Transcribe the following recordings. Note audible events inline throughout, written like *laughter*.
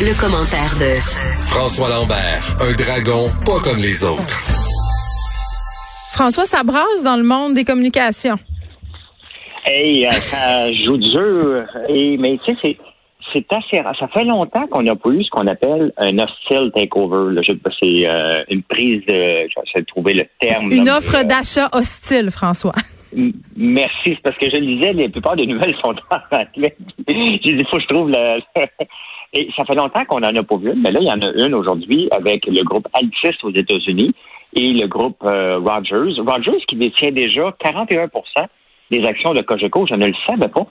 Le, commentaire de François Lambert, un dragon pas comme les autres. François, ça brasse dans le monde des communications. Hey, euh, ça joue dur. Et, mais tu sais, c'est c'est assez rare. Ça fait longtemps qu'on n'a pas eu ce qu'on appelle un hostile takeover. Là. C'est euh, une prise de. J'essaie de trouver le terme. Une offre d'achat hostile, François. Merci, c'est parce que je le disais, la plupart des nouvelles sont *laughs* en anglais. J'ai dit, faut que je trouve le. *laughs* Et ça fait longtemps qu'on n'en a pas vu, mais là, il y en a une aujourd'hui avec le groupe Altis aux États-Unis et le groupe euh, Rogers. Rogers qui détient déjà 41 des actions de Cogeco, je ne le savais pas.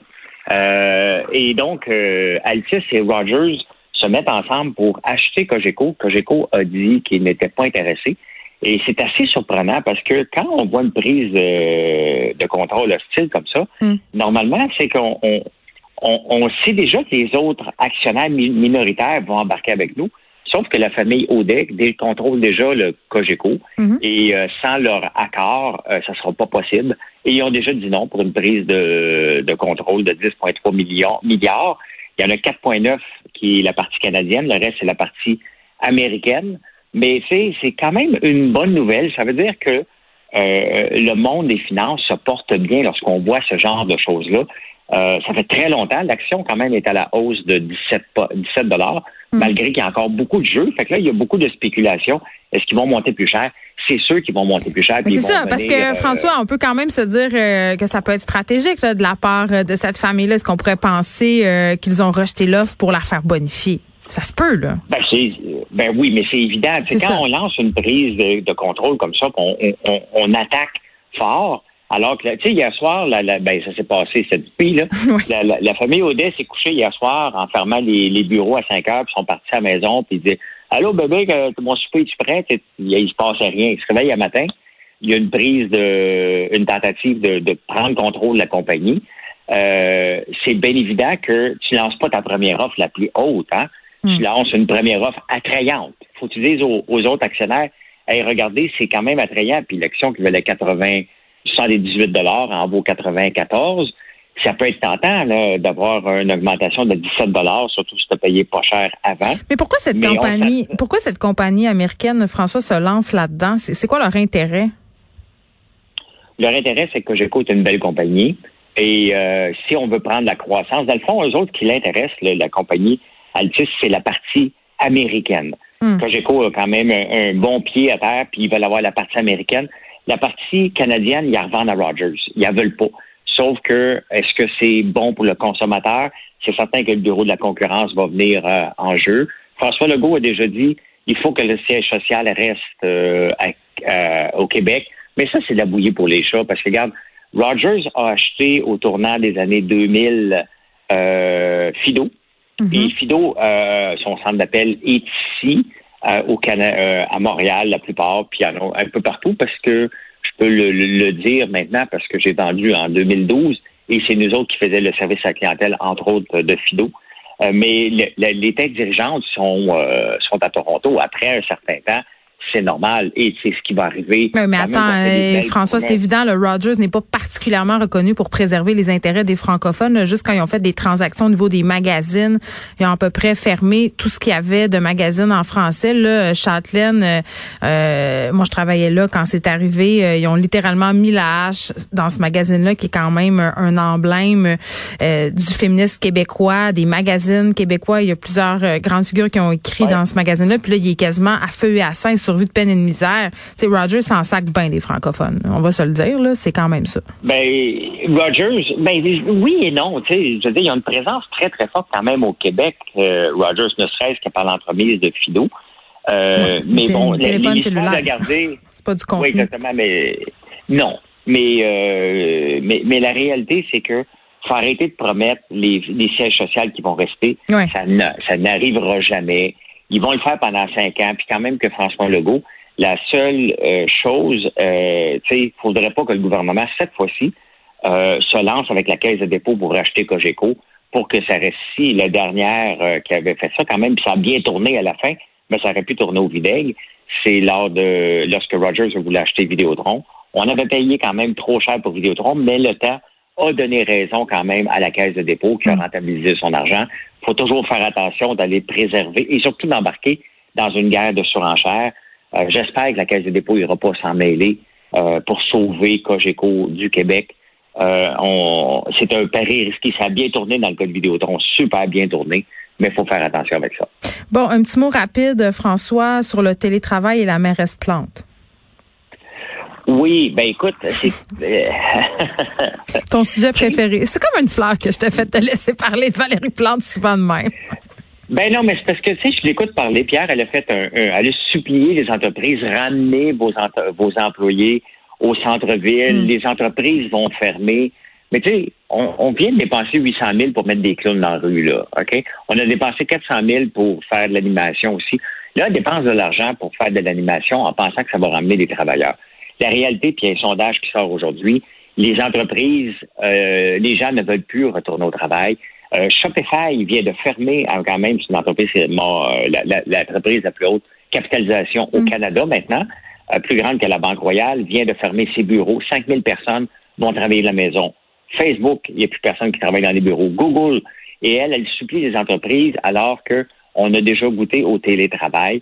Euh, et donc, euh, Altis et Rogers se mettent ensemble pour acheter Cogeco. Cogeco a dit qu'il n'était pas intéressé. Et c'est assez surprenant parce que quand on voit une prise de, de contrôle hostile comme ça, hmm. normalement, c'est qu'on on, on, sait déjà que les autres actionnaires minoritaires vont embarquer avec nous. Sauf que la famille ODEC contrôle déjà le Cogeco hmm. et euh, sans leur accord, euh, ça sera pas possible. Et ils ont déjà dit non pour une prise de, de contrôle de 10,3 milliards. Il y en a 4,9 qui est la partie canadienne, le reste c'est la partie américaine. Mais c'est quand même une bonne nouvelle. Ça veut dire que euh, le monde des finances se porte bien lorsqu'on voit ce genre de choses-là. Euh, ça fait très longtemps. L'action, quand même, est à la hausse de 17, 17 dollars, hmm. malgré qu'il y a encore beaucoup de jeux. Fait que là, il y a beaucoup de spéculation. Est-ce qu'ils vont monter plus cher? C'est sûr qu'ils vont monter plus cher. C'est ça, parce que, euh, François, on peut quand même se dire que ça peut être stratégique de la part de cette famille-là. Est-ce qu'on pourrait penser qu'ils ont rejeté l'offre pour la faire bonifier? Ça se peut, là. Ben, ben oui, mais c'est évident. C'est quand on lance une prise de, contrôle comme ça, qu'on on, attaque fort, alors que, tu sais, hier soir, la, ben, ça s'est passé cette nuit, là. *laughs* La, famille Audet s'est couchée hier soir en fermant les, bureaux à 5 heures, puis sont partis à la maison, puis ils disaient Allô, bébé, mon souper est-tu prêt? Il, se passe rien. Ils se réveillent un matin. Il y a une prise de, une tentative de, de prendre contrôle de la compagnie. Euh, c'est bien évident que tu lances pas ta première offre la plus haute, hein? Tu hmm. lances une première offre attrayante. Faut que tu dises aux, autres actionnaires, hey, regardez, c'est quand même attrayant, puis l'action qui valait 80, 78 dollars en vaut 94. Ça peut être tentant d'avoir une augmentation de 17 dollars, surtout si tu as payé pas cher avant. Mais pourquoi cette compagnie, pourquoi cette compagnie américaine, François, se lance là-dedans? C'est quoi leur intérêt? Leur intérêt, c'est que est une belle compagnie. Et euh, si on veut prendre la croissance, dans le fond, eux autres qui l'intéressent, la compagnie, Altis, c'est la partie américaine. Hmm. Cogeco a quand même un, bon pied à terre, puis ils veulent avoir la partie américaine. La partie canadienne, ils la revendent à Rogers. Ils la veulent pas. Sauf que, est-ce que c'est bon pour le consommateur? C'est certain que le bureau de la concurrence va venir euh, en jeu. François Legault a déjà dit il faut que le siège social reste euh, au Québec. Mais ça, c'est de la bouillie pour les chats. Parce que, regarde, Rogers a acheté au tournant des années 2000 euh, Mhm. Et Fido, euh, son centre d'appel est ici, euh, au Canada, euh, à Montréal, la plupart, puis un peu partout, parce que je peux le, dire maintenant, parce que j'ai vendu en 2012, et c'est nous autres qui faisions le service à la clientèle, entre autres, de Fido. mais les têtes dirigeantes sont, sont à Toronto après un certain temps c'est normal et c'est ce qui va arriver. Mais, attends, euh, François, c'est évident, le Rogers n'est pas particulièrement reconnu pour préserver les intérêts des francophones. Juste quand ils ont fait des transactions au niveau des magazines, ils ont à peu près fermé tout ce qu'il y avait de magazines en français. Là, Châtelaine, euh, euh, moi je travaillais là quand c'est arrivé, ils ont littéralement mis la hache dans ce magazine-là qui est quand même un emblème du féminisme québécois, des magazines québécois. Il y a plusieurs grandes figures qui ont écrit dans ce magazine-là. Puis là, il est quasiment à feu et à sein survie de peine et de misère. Tu sais, Rogers s'en sac bien des francophones. On va se le dire, là. C'est quand même ça. Ben, Rogers, ben, oui et non. Tu sais, je veux dire, il y a une présence très, très forte quand même au Québec. Euh, Rogers, ne serait-ce que par l'entremise de Fido. Euh, mais bon, téléphone cellulaire. *laughs* C'est pas du contenu. Oui, exactement, mais non. Mais, euh, mais, mais la réalité, c'est que faut arrêter de promettre les, les sièges sociaux qui vont rester. Ça n'arrivera jamais. Ils vont le faire pendant cinq ans. Puis quand même que François Legault, la seule euh, chose, euh, tu sais, il faudrait pas que le gouvernement, cette fois-ci, euh, se lance avec la caisse de dépôt pour racheter Cogeco pour que ça reste si la dernière euh, qui avait fait ça quand même, ça a bien tourné à la fin, mais ça aurait pu tourner au vinaigre. C'est lors de lorsque Rogers voulait acheter Vidéotron. On avait payé quand même trop cher pour Vidéotron, mais le temps a donné raison quand même à la caisse de dépôt qui a mm. rentabilisé son argent faut toujours faire attention d'aller préserver et surtout d'embarquer dans une guerre de surenchère. Euh, j'espère que la Caisse des dépôts n'ira pas s'en mêler euh, pour sauver Cogeco du Québec. Euh, c'est un pari risqué. Ça a bien tourné dans le cas de Vidéotron, super bien tourné, mais il faut faire attention avec ça. Bon, un petit mot rapide, François, sur le télétravail et la mairesse Plante. Oui, ben écoute, c'est ton sujet *laughs* préféré. C'est comme une fleur que je t'ai fait te laisser parler de Valérie Plante souvent de même. Ben non, mais c'est parce que tu sais, je l'écoute parler. Pierre, elle a fait un, elle a supplié les entreprises ramener vos, vos employés au centre-ville. Hmm. Les entreprises vont fermer. Mais tu sais, on, vient de dépenser 800 000 pour mettre des clowns dans la rue là, ok? On a dépensé 400 000 pour faire de l'animation aussi. Là, on dépense de l'argent pour faire de l'animation en pensant que ça va ramener des travailleurs. La réalité, puis il y a un sondage qui sort aujourd'hui, les entreprises, euh, les gens ne veulent plus retourner au travail. Euh, Shopify vient de fermer, hein, quand même, c'est une entreprise, c'est euh, l'entreprise la, plus haute capitalisation au mm. Canada maintenant, euh, plus grande que la Banque Royale, vient de fermer ses bureaux. 5000 personnes vont travailler de la maison. Facebook, il n'y a plus personne qui travaille dans les bureaux. Google, et elle, elle supplie les entreprises alors qu'on a déjà goûté au télétravail.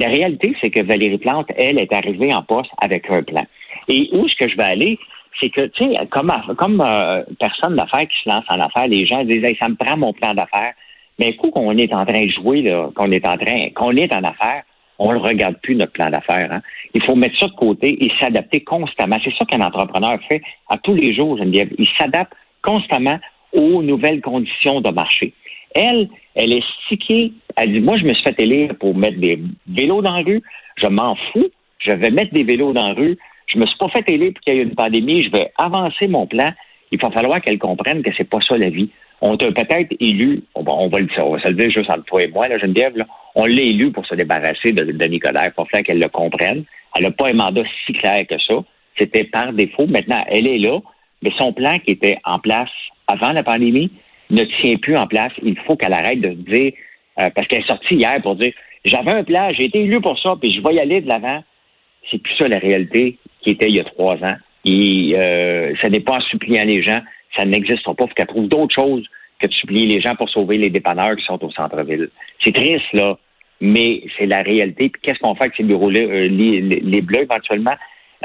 La réalité, c'est que Valérie Plante, elle, est arrivée en poste avec un plan. Et où est-ce que je vais aller? c'est que, tu sais, comme, comme euh, personne d'affaires qui se lance en affaires, les gens disent, ça me prend mon plan d'affaires. Mais coup qu'on est en train de jouer, qu'on est en train, qu'on est en affaires, on ne regarde plus notre plan d'affaires. Hein. Il faut mettre ça de côté et s'adapter constamment. C'est ça qu'un entrepreneur fait à tous les jours. Il s'adapte constamment aux nouvelles conditions de marché. Elle, elle est stickée. Elle dit, moi, je me suis fait élire pour mettre des vélos dans la rue. Je m'en fous. Je vais mettre des vélos dans la rue. Je me suis pas fait élire pour qu'il y ait une pandémie. Je vais avancer mon plan. Il va falloir qu'elle comprenne que c'est pas ça la vie. On t'a peut-être élu, on va, le dire, on va se le juste entre toi et moi, là, Geneviève, là, on l'a élu pour se débarrasser de, de Nicolas. Il faut faire qu'elle le comprenne. Elle n'a pas un mandat si clair que ça. C'était par défaut. Maintenant, elle est là, mais son plan qui était en place avant la pandémie ne tient plus en place. Il faut qu'elle arrête de dire, euh, parce qu'elle est sortie hier pour dire, j'avais un plan, j'ai été élu pour ça, puis je vais y aller de l'avant. C'est plus ça la réalité qui était il y a trois ans. Et euh, ça n'est pas en suppliant les gens, ça n'existe pas. Faut qu'elle trouve d'autres choses que de supplier les gens pour sauver les dépanneurs qui sont au centre-ville. C'est triste, là, mais c'est la réalité. Puis qu'est-ce qu'on fait avec ces bureaux-là, euh, les, bleus éventuellement?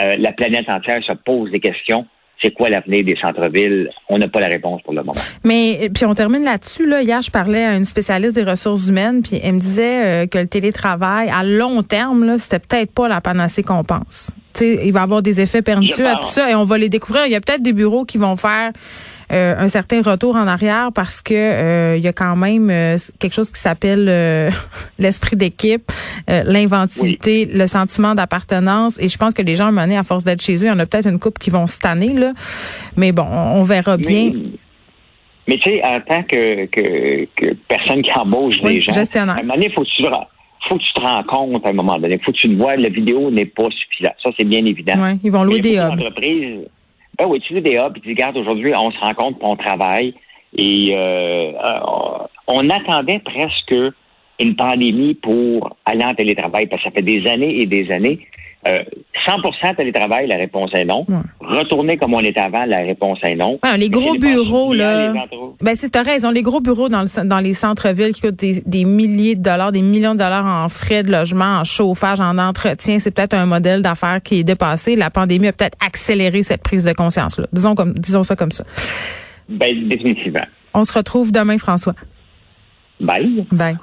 Euh, la planète entière se pose des questions c'est quoi l'avenir des centres-villes? On n'a pas la réponse pour le moment. Mais puis on termine là-dessus. Là. Hier, je parlais à une spécialiste des ressources humaines, puis elle me disait euh, que le télétravail, à long terme, là, c'était peut-être pas la panacée qu'on pense. sais, il va y avoir des effets pernicieux à tout ça et on va les découvrir. Il y a peut-être des bureaux qui vont faire euh, un certain retour en arrière parce que euh, il y a quand même euh, quelque chose qui s'appelle *laughs* l'esprit d'équipe, l'inventivité, le sentiment d'appartenance. Et je pense que les gens, menés à force d'être chez eux, il y en a peut-être une couple qui vont se tanner, là. Mais bon, on, verra bien. Mais, tu sais, en tant que, que, personne qui embauche les gens, à un moment donné, faut que tu faut que tu te rends compte à un moment donné. faut que tu le vois, la vidéo n'est pas suffisante. Ça, c'est bien évident. Ouais, ils vont louer des hubs. Ben oui, tu veux des hubs, et tu regardes aujourd'hui, on se rend compte qu'on travaille et euh, euh, on attendait presque une pandémie pour aller en télétravail parce que ça fait des années et des années. Euh, 100% télétravail, la réponse est non. Retourner comme on était avant, la réponse est non. Ah, les gros bureaux, là. Ben, c'est raison. Les gros bureaux dans, le, dans les centres-villes qui coûtent des, des, milliers de dollars, des millions de dollars en frais de logement, en chauffage, en entretien, c'est peut-être un modèle d'affaires qui est dépassé. La pandémie a peut-être accéléré cette prise de conscience-là. Disons, comme, disons ça comme ça. Ben, définitivement. On se retrouve demain, François. Bye. Bye.